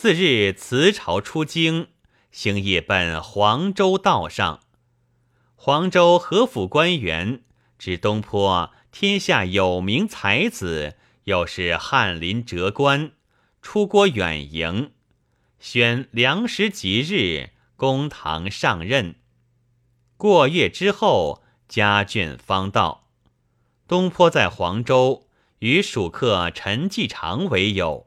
次日辞朝出京，星夜奔黄州道上。黄州何府官员知东坡天下有名才子，又是翰林哲官，出国远迎，选良时吉日，公堂上任。过月之后，家眷方到。东坡在黄州与蜀客陈继常为友。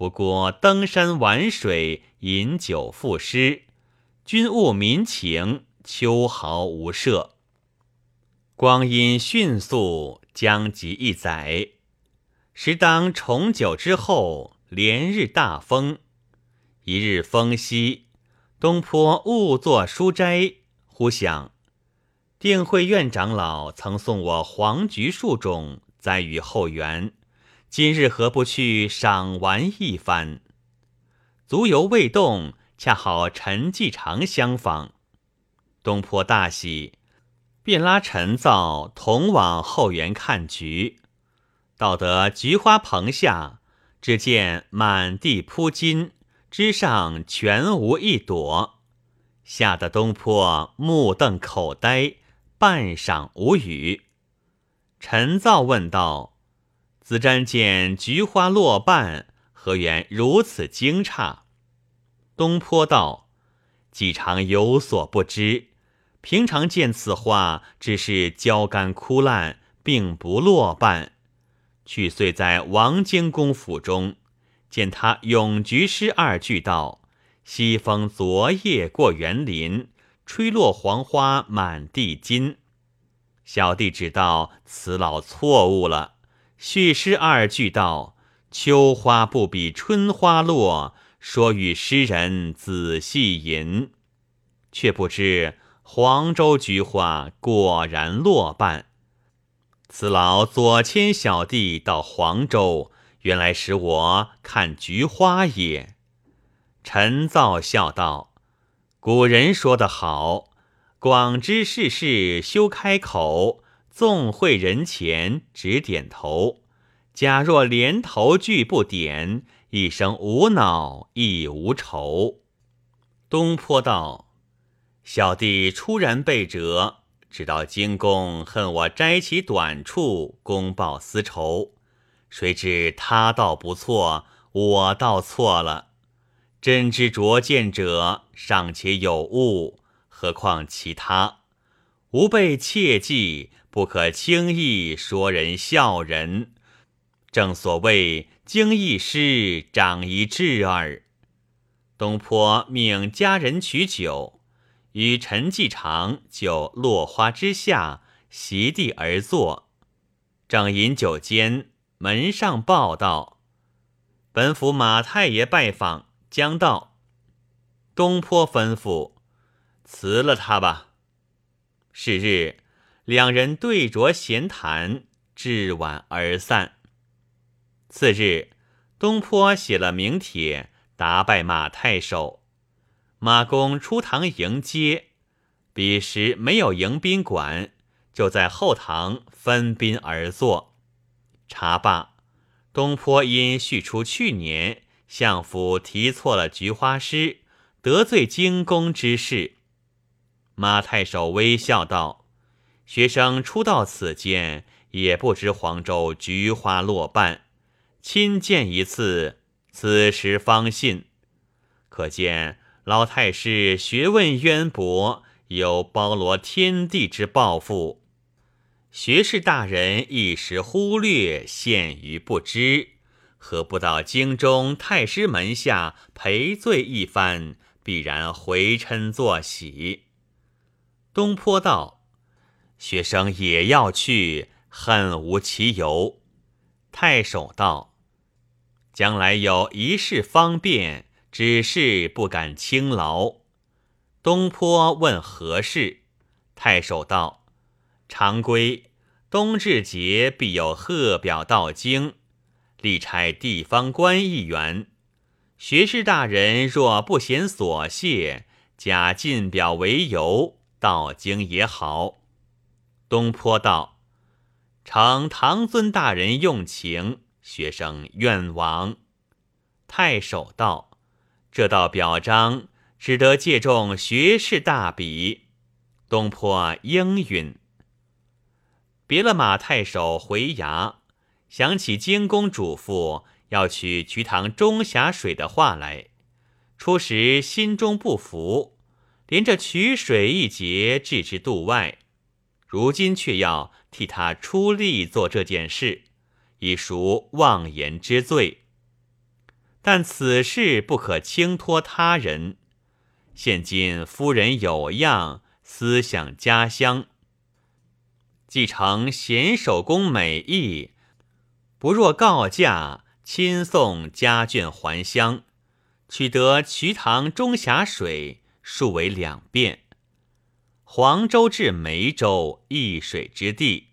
不过登山玩水，饮酒赋诗，君务民情，秋毫无涉。光阴迅速，将及一载。时当重九之后，连日大风。一日风息，东坡误作书斋，忽想，定慧院长老曾送我黄菊树种，栽于后园。今日何不去赏玩一番？足犹未动，恰好陈继常相访。东坡大喜，便拉陈造同往后园看菊。到得菊花棚下，只见满地铺金，枝上全无一朵，吓得东坡目瞪口呆，半晌无语。陈造问道。子瞻见菊花落瓣，何缘如此惊诧？东坡道：“既常有所不知，平常见此花，只是焦干枯烂，并不落瓣。去岁在王荆公府中，见他咏菊诗二句道：‘西风昨夜过园林，吹落黄花满地金。’小弟知道此老错误了。”续诗二句道：“秋花不比春花落，说与诗人仔细吟。”却不知黄州菊花果然落瓣。此老左牵小弟到黄州，原来使我看菊花也。陈造笑道：“古人说得好，广知世事休开口。”纵会人前只点头，假若连头句不点，一生无恼亦无愁。东坡道：“小弟初然被折，知道荆公恨我摘其短处，公报私仇。谁知他道不错，我道错了。真知拙见者尚且有误，何况其他？吾辈切记。”不可轻易说人笑人，正所谓经一诗，长一智耳。东坡命家人取酒，与陈继常就落花之下席地而坐。正饮酒间，门上报道：“本府马太爷拜访，将到。”东坡吩咐：“辞了他吧。”是日。两人对酌闲谈，至晚而散。次日，东坡写了名帖，答拜马太守。马公出堂迎接，彼时没有迎宾馆，就在后堂分宾而坐。茶罢，东坡因叙出去年相府提错了菊花诗，得罪京公之事。马太守微笑道。学生初到此间，也不知黄州菊花落瓣，亲见一次，此时方信。可见老太师学问渊博，有包罗天地之抱负。学士大人一时忽略，陷于不知，何不到京中太师门下赔罪一番，必然回嗔作喜。东坡道。学生也要去，恨无其由。太守道：“将来有一事方便，只是不敢轻劳。”东坡问何事？太守道：“常规冬至节必有贺表到京，力差地方官一员。学士大人若不嫌琐屑，假进表为由，到京也好。”东坡道：“承唐尊大人用情，学生愿往。”太守道：“这道表彰只得借重学士大笔。东坡应允，别了马太守回衙，想起京公嘱咐要取瞿塘中峡水的话来，初时心中不服，连着取水一节置之度外，如今却要替他出力做这件事，已属妄言之罪。但此事不可轻托他人，现今夫人有恙。思想家乡，继承贤守公美意，不若告假亲送家眷还乡，取得瞿塘中峡水，数为两便。黄州至梅州一水之地，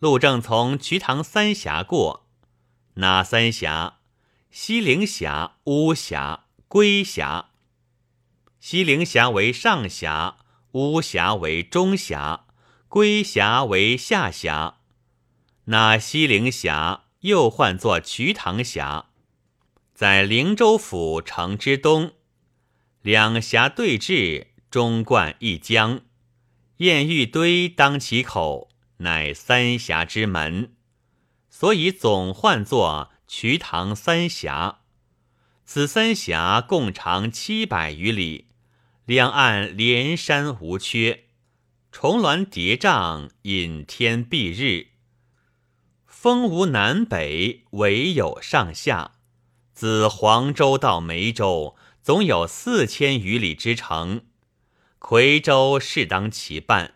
路正从瞿塘三峡过，哪三峡？西陵峡、巫峡、归峡。西陵峡为上峡。巫峡为中峡，归峡为下峡。那西陵峡又唤作瞿塘峡，在灵州府城之东，两峡对峙，中贯一江。堰玉堆当其口，乃三峡之门，所以总唤作瞿塘三峡。此三峡共长七百余里。两岸连山无缺，重峦叠嶂，隐天蔽日。风无南北，唯有上下。自黄州到梅州，总有四千余里之程。夔州适当其半。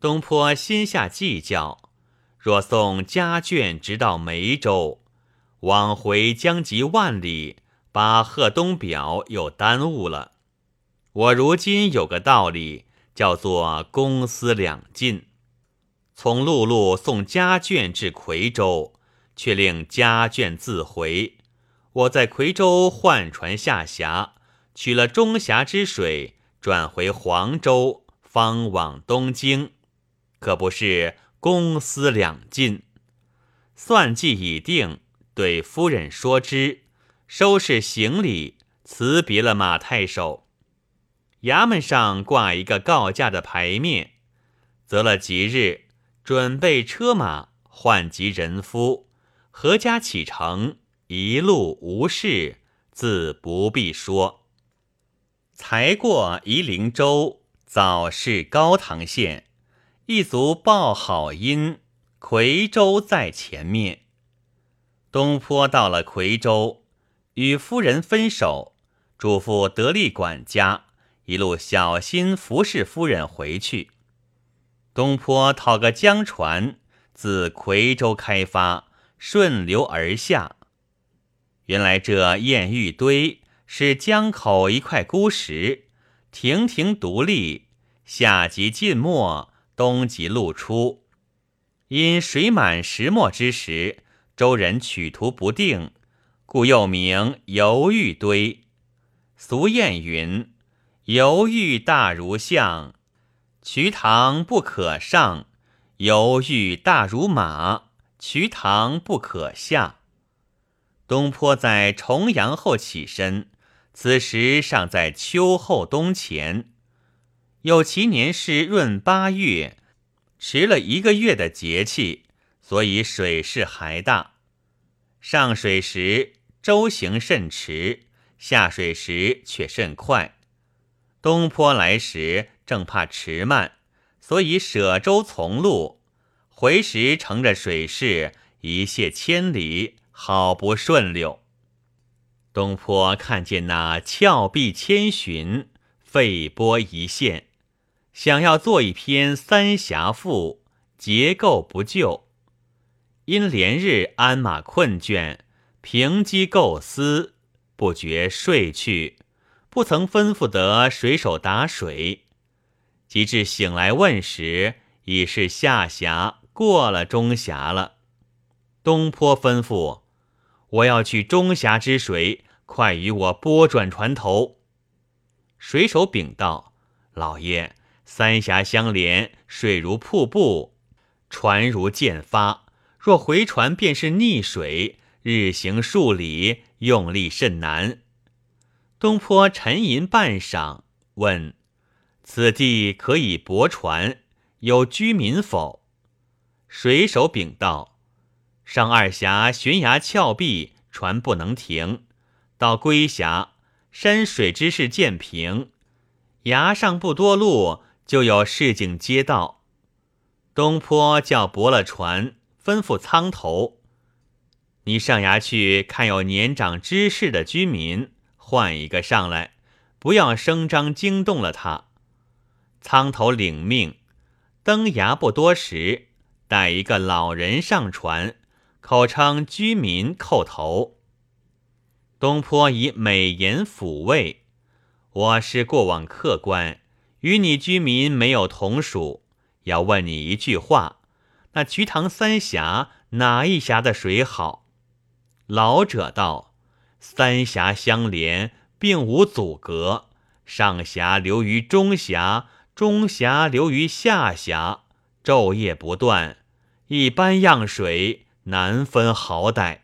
东坡心下计较：若送家眷直到梅州，往回将及万里，把贺东表又耽误了。我如今有个道理，叫做公私两尽。从陆路送家眷至夔州，却令家眷自回。我在夔州换船下峡，取了中峡之水，转回黄州，方往东京，可不是公私两尽？算计已定，对夫人说之，收拾行李，辞别了马太守。衙门上挂一个告假的牌面，择了吉日，准备车马，唤集人夫，阖家启程，一路无事，自不必说。才过夷陵州，早是高唐县，一族报好音，夔州在前面。东坡到了夔州，与夫人分手，嘱咐得力管家。一路小心服侍夫人回去。东坡讨个江船，自夔州开发，顺流而下。原来这堰玉堆是江口一块孤石，亭亭独立，夏即浸没，冬即露出。因水满石没之时，周人取图不定，故又名游玉堆。俗谚云。犹豫大如象，瞿塘不可上；犹豫大如马，瞿塘不可下。东坡在重阳后起身，此时尚在秋后冬前，有其年是闰八月，迟了一个月的节气，所以水势还大。上水时舟行甚迟，下水时却甚快。东坡来时正怕迟慢，所以舍舟从路。回时乘着水势一泻千里，好不顺溜。东坡看见那峭壁千寻，废波一线，想要做一篇《三峡赋》，结构不就，因连日鞍马困倦，凭机构思，不觉睡去。不曾吩咐得水手打水，及至醒来问时，已是下峡过了中峡了。东坡吩咐：“我要去中峡之水，快与我拨转船头。”水手禀道：“老爷，三峡相连，水如瀑布，船如箭发，若回船便是溺水，日行数里，用力甚难。”东坡沉吟半晌，问：“此地可以泊船，有居民否？”水手禀道：“上二峡悬崖峭壁，船不能停；到归峡，山水之势渐平，崖上不多路，就有市井街道。”东坡叫泊了船，吩咐舱头：“你上崖去看有年长知识的居民。”换一个上来，不要声张惊动了他。仓头领命，登崖不多时，带一个老人上船，口称居民叩头。东坡以美言抚慰：“我是过往客官，与你居民没有同属。要问你一句话：那瞿塘三峡哪一峡的水好？”老者道。三峡相连，并无阻隔。上峡流于中峡，中峡流于下峡，昼夜不断。一般样水，难分好歹。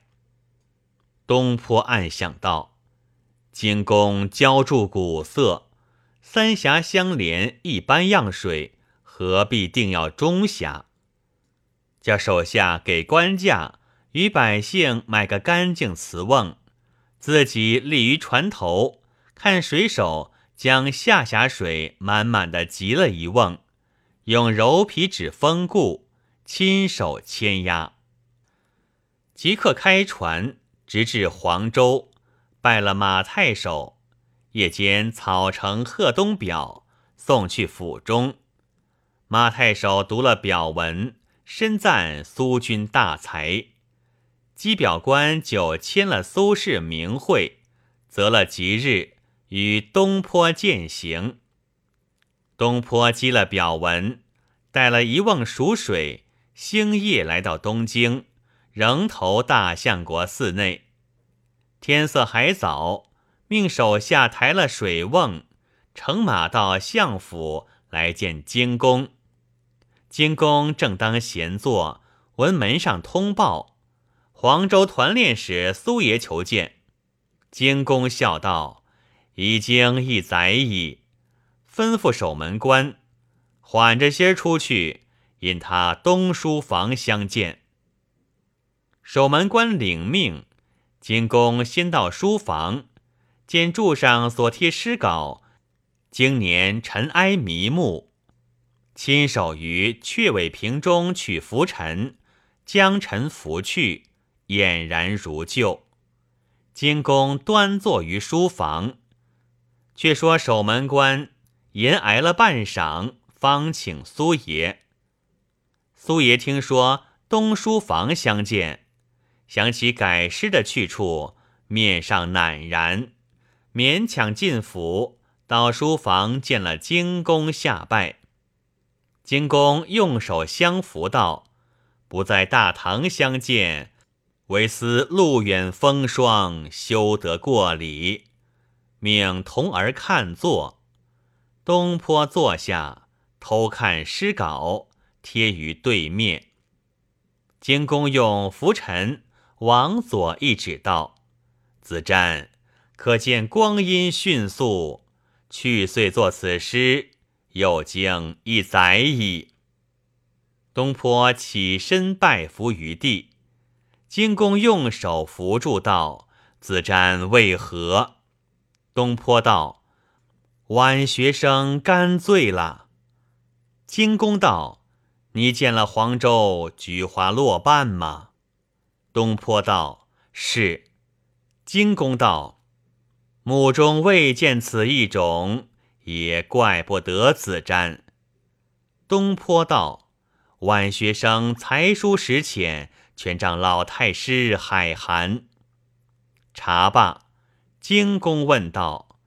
东坡暗想道：“金公浇筑古色，三峡相连，一般样水，何必定要中峡？叫手下给官价，与百姓买个干净瓷瓮。”自己立于船头，看水手将下峡水满满的集了一瓮，用柔皮纸封固，亲手牵压。即刻开船，直至黄州，拜了马太守。夜间草呈贺东表，送去府中。马太守读了表文，深赞苏君大才。机表官就签了苏轼名讳，择了吉日与东坡饯行。东坡积了表文，带了一瓮熟水，星夜来到东京，仍投大相国寺内。天色还早，命手下抬了水瓮，乘马到相府来见金公。金公正当闲坐，闻门上通报。黄州团练使苏爷求见，金公笑道：“已经一载矣。”吩咐守门官缓着些出去，引他东书房相见。守门官领命，金公先到书房，见柱上所贴诗稿，经年尘埃迷目，亲手于阙尾瓶中取拂尘，将尘拂去。俨然如旧。金公端坐于书房，却说守门官言挨了半晌，方请苏爷。苏爷听说东书房相见，想起改诗的去处，面上赧然，勉强进府，到书房见了金公下拜。金公用手相扶道：“不在大堂相见。”唯思路远风霜，休得过礼。命童儿看坐。东坡坐下，偷看诗稿，贴于对面。京公用拂尘往左一指道：“子瞻，可见光阴迅速，去岁作此诗，又经一载矣。”东坡起身拜伏于地。金公用手扶住道：“子瞻为何？”东坡道：“晚学生干醉了。”金公道：“你见了黄州菊花落瓣吗？”东坡道：“是。”金公道：“目中未见此一种，也怪不得子瞻。”东坡道：“晚学生才疏识浅。”全仗老太师海涵。茶罢，金公问道：“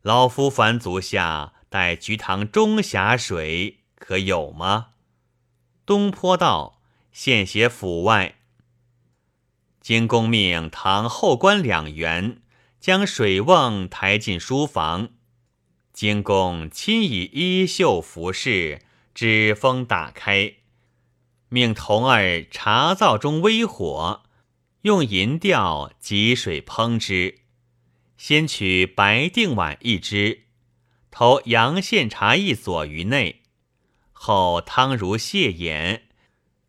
老夫凡足下待菊塘中峡水，可有吗？”东坡道：“现写府外。”京公命堂后官两员将水瓮抬进书房，京公亲以衣袖服饰，纸封打开。命童儿茶灶中微火，用银吊汲水烹之。先取白定碗一只，投阳羡茶一撮于内，后汤如泻眼，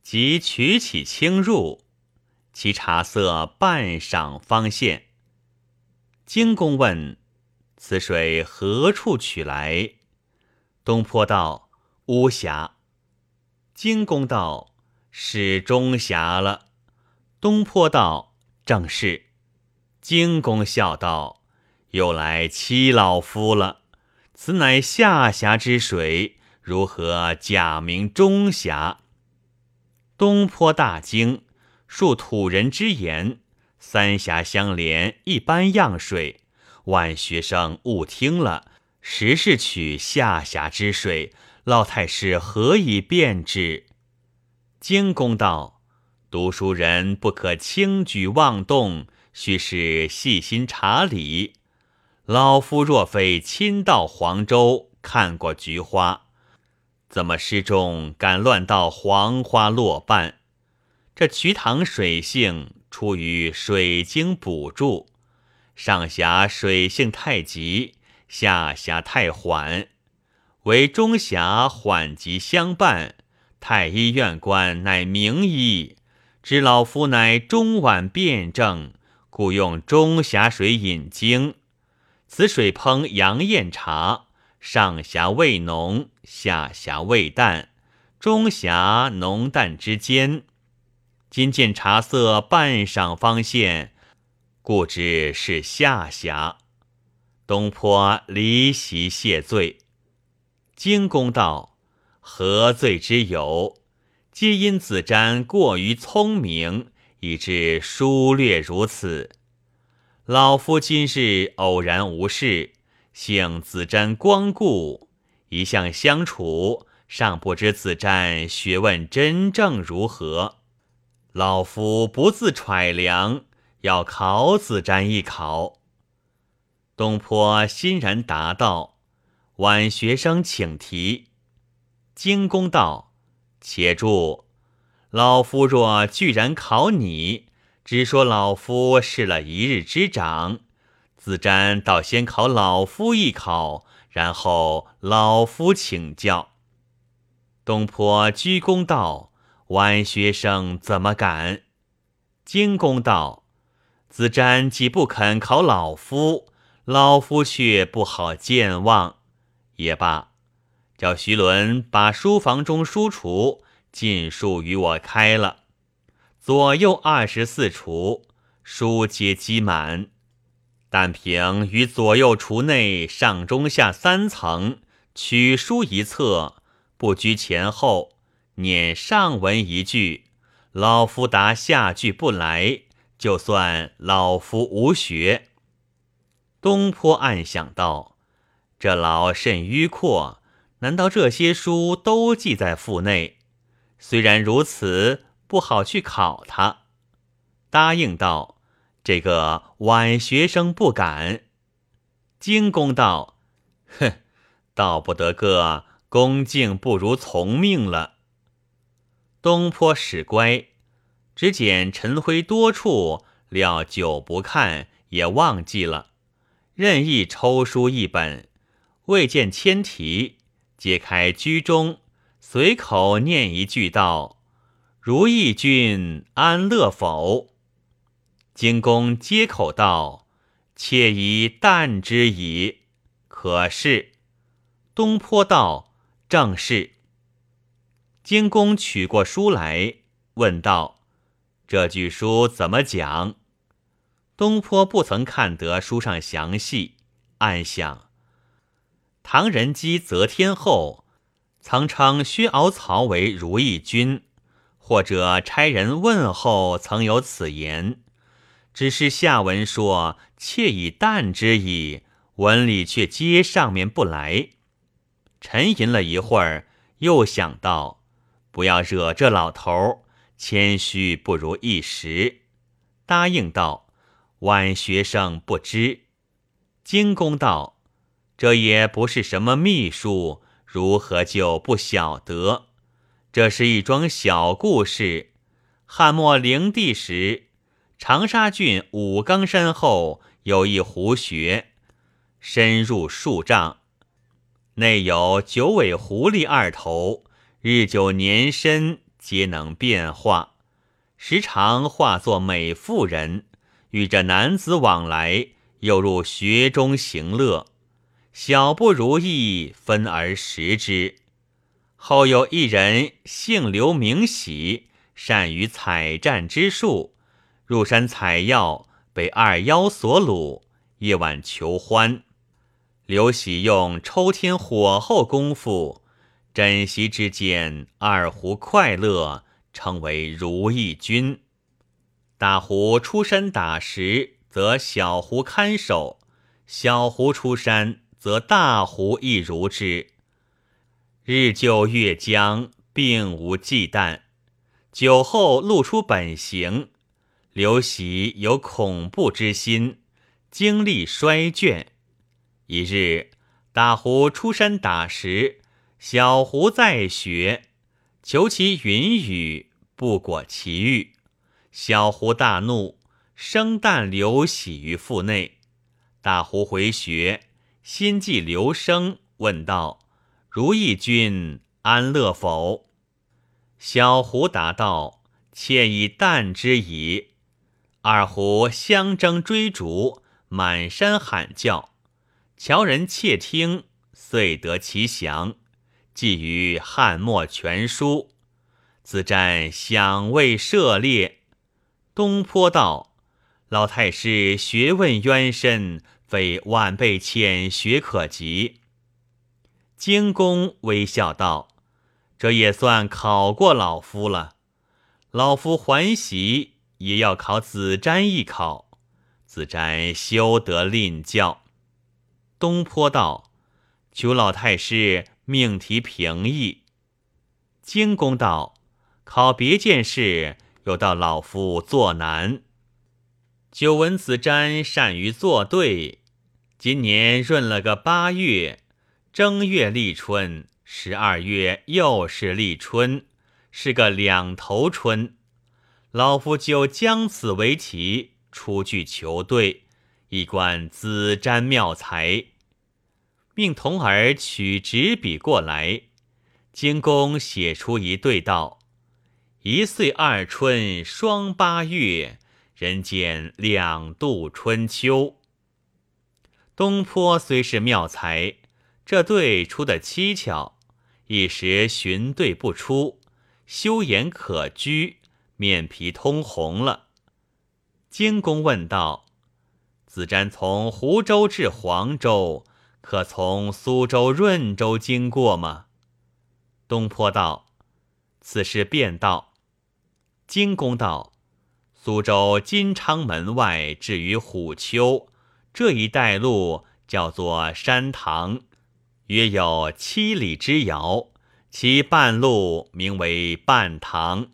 即取起清入，其茶色半晌方现。荆公问：“此水何处取来？”东坡道：“巫峡。”荆公道：“是中峡了。”东坡道：“正是。”荆公笑道：“又来欺老夫了。此乃下峡之水，如何假名中峡？”东坡大惊，述土人之言。三峡相连，一般样水。万学生误听了，实是取下峡之水。老太师何以辨之？荆公道：读书人不可轻举妄动，须是细心查理。老夫若非亲到黄州看过菊花，怎么诗中敢乱到黄花落瓣？这瞿塘水性。出于水经补助，上峡水性太急，下峡太缓，为中峡缓急相伴。太医院官乃名医，知老夫乃中脘辩证，故用中峡水引经。此水烹阳燕茶，上峡味浓，下峡味淡，中峡浓淡之间。今见茶色半晌方现，故知是下辖。东坡离席谢罪。荆公道：“何罪之有？皆因子瞻过于聪明，以致疏略如此。老夫今日偶然无事，幸子瞻光顾，一向相处，尚不知子瞻学问真正如何。”老夫不自揣量，要考子瞻一考。东坡欣然答道：“晚学生请提。”荆公道：“且住！老夫若居然考你，只说老夫试了一日之长。子瞻倒先考老夫一考，然后老夫请教。”东坡鞠躬道。晚学生怎么敢？荆公道：“子瞻既不肯考老夫，老夫却不好健忘。也罢，叫徐伦把书房中书橱尽数与我开了，左右二十四橱，书皆积满。但凭于左右橱内上中下三层取书一册，不拘前后。”念上文一句，老夫答下句不来，就算老夫无学。东坡暗想道：“这老甚迂阔，难道这些书都记在腹内？虽然如此，不好去考他。”答应道：“这个晚学生不敢。”荆公道：“哼，道不得个恭敬不如从命了。”东坡使乖，只捡尘灰多处，料久不看也忘记了。任意抽书一本，未见签题，揭开居中，随口念一句道：“如意君安乐否？”荆公接口道：“妾宜淡之矣。”可是东坡道：“正是。”荆公取过书来，问道：“这句书怎么讲？”东坡不曾看得书上详细，暗想：唐人基则天后曾称薛敖曹为如意君，或者差人问候曾有此言，只是下文说妾以淡之矣，文里却接上面不来。沉吟了一会儿，又想到。不要惹这老头儿，谦虚不如一时。答应道：“晚学生不知。”荆公道：“这也不是什么秘术，如何就不晓得？这是一桩小故事。汉末灵帝时，长沙郡武冈山后有一湖穴，深入数丈，内有九尾狐狸二头，日久年深，皆能变化，时常化作美妇人，与这男子往来，又入穴中行乐。小不如意，分而食之。后有一人姓刘，名喜，善于采战之术，入山采药，被二妖所掳，夜晚求欢。刘喜用抽天火候功夫，枕席之间，二胡快乐，称为如意君。大胡出山打石，则小胡看守；小胡出山，则大胡亦如之。日就月将，并无忌惮。酒后露出本形，刘喜有恐怖之心，精力衰倦。一日，大胡出山打石，小胡在学，求其云雨，不果其欲。小胡大怒，生旦流喜于腹内。大胡回穴，心悸刘生，问道。如意君安乐否？小胡答道：“妾已旦之矣。”二胡相争追逐，满山喊叫。樵人窃听，遂得其详，记于汉末全书。子瞻想未涉猎。东坡道：“老太师学问渊深，非晚辈浅学可及。”荆公微笑道：“这也算考过老夫了。老夫还喜，也要考子瞻一考。子瞻休得吝教。”东坡道：“求老太师命题平易。”荆公道：“考别件事，又到老夫作难。久闻子瞻善于作对，今年闰了个八月。”正月立春，十二月又是立春，是个两头春。老夫就将此为题，出具求对，以观子瞻妙才。命童儿取纸笔过来，经公写出一对道：一岁二春双八月，人间两度春秋。东坡虽是妙才。这对出的蹊跷，一时寻对不出，修颜可掬，面皮通红了。荆公问道：“子瞻从湖州至黄州，可从苏州、润州经过吗？”东坡道：“此事便道。”金公道：“苏州金昌门外至于虎丘这一带路，叫做山塘。”约有七里之遥，其半路名为半塘。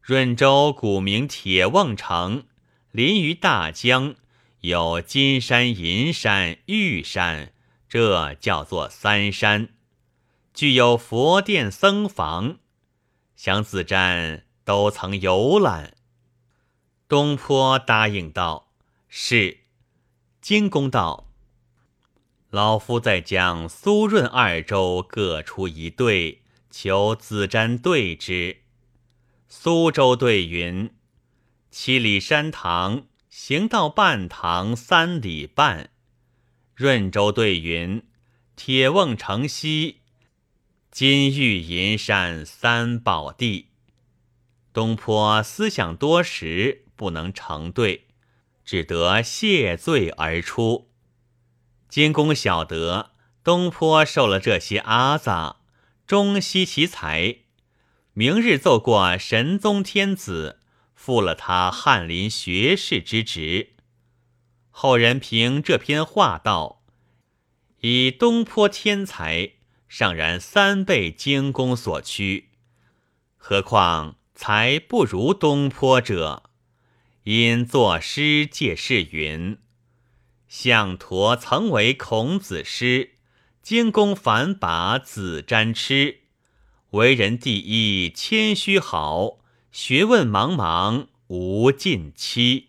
润州古名铁瓮城，临于大江，有金山、银山、玉山，这叫做三山。具有佛殿、僧房，想子瞻都曾游览。东坡答应道：“是。”金公道。老夫再将苏润二州各出一对，求子瞻对之。苏州对云：七里山塘，行到半塘三里半。润州对云：铁瓮城西，金玉银山三宝地。东坡思想多时，不能成对，只得谢罪而出。金公晓得东坡受了这些阿杂，终惜其才。明日奏过神宗天子，复了他翰林学士之职。后人评这篇话道：“以东坡天才，尚然三倍精工所趋。何况才不如东坡者？因作诗借事云。”项陀曾为孔子师，精工反把子瞻痴。为人第一谦虚好，学问茫茫无尽期。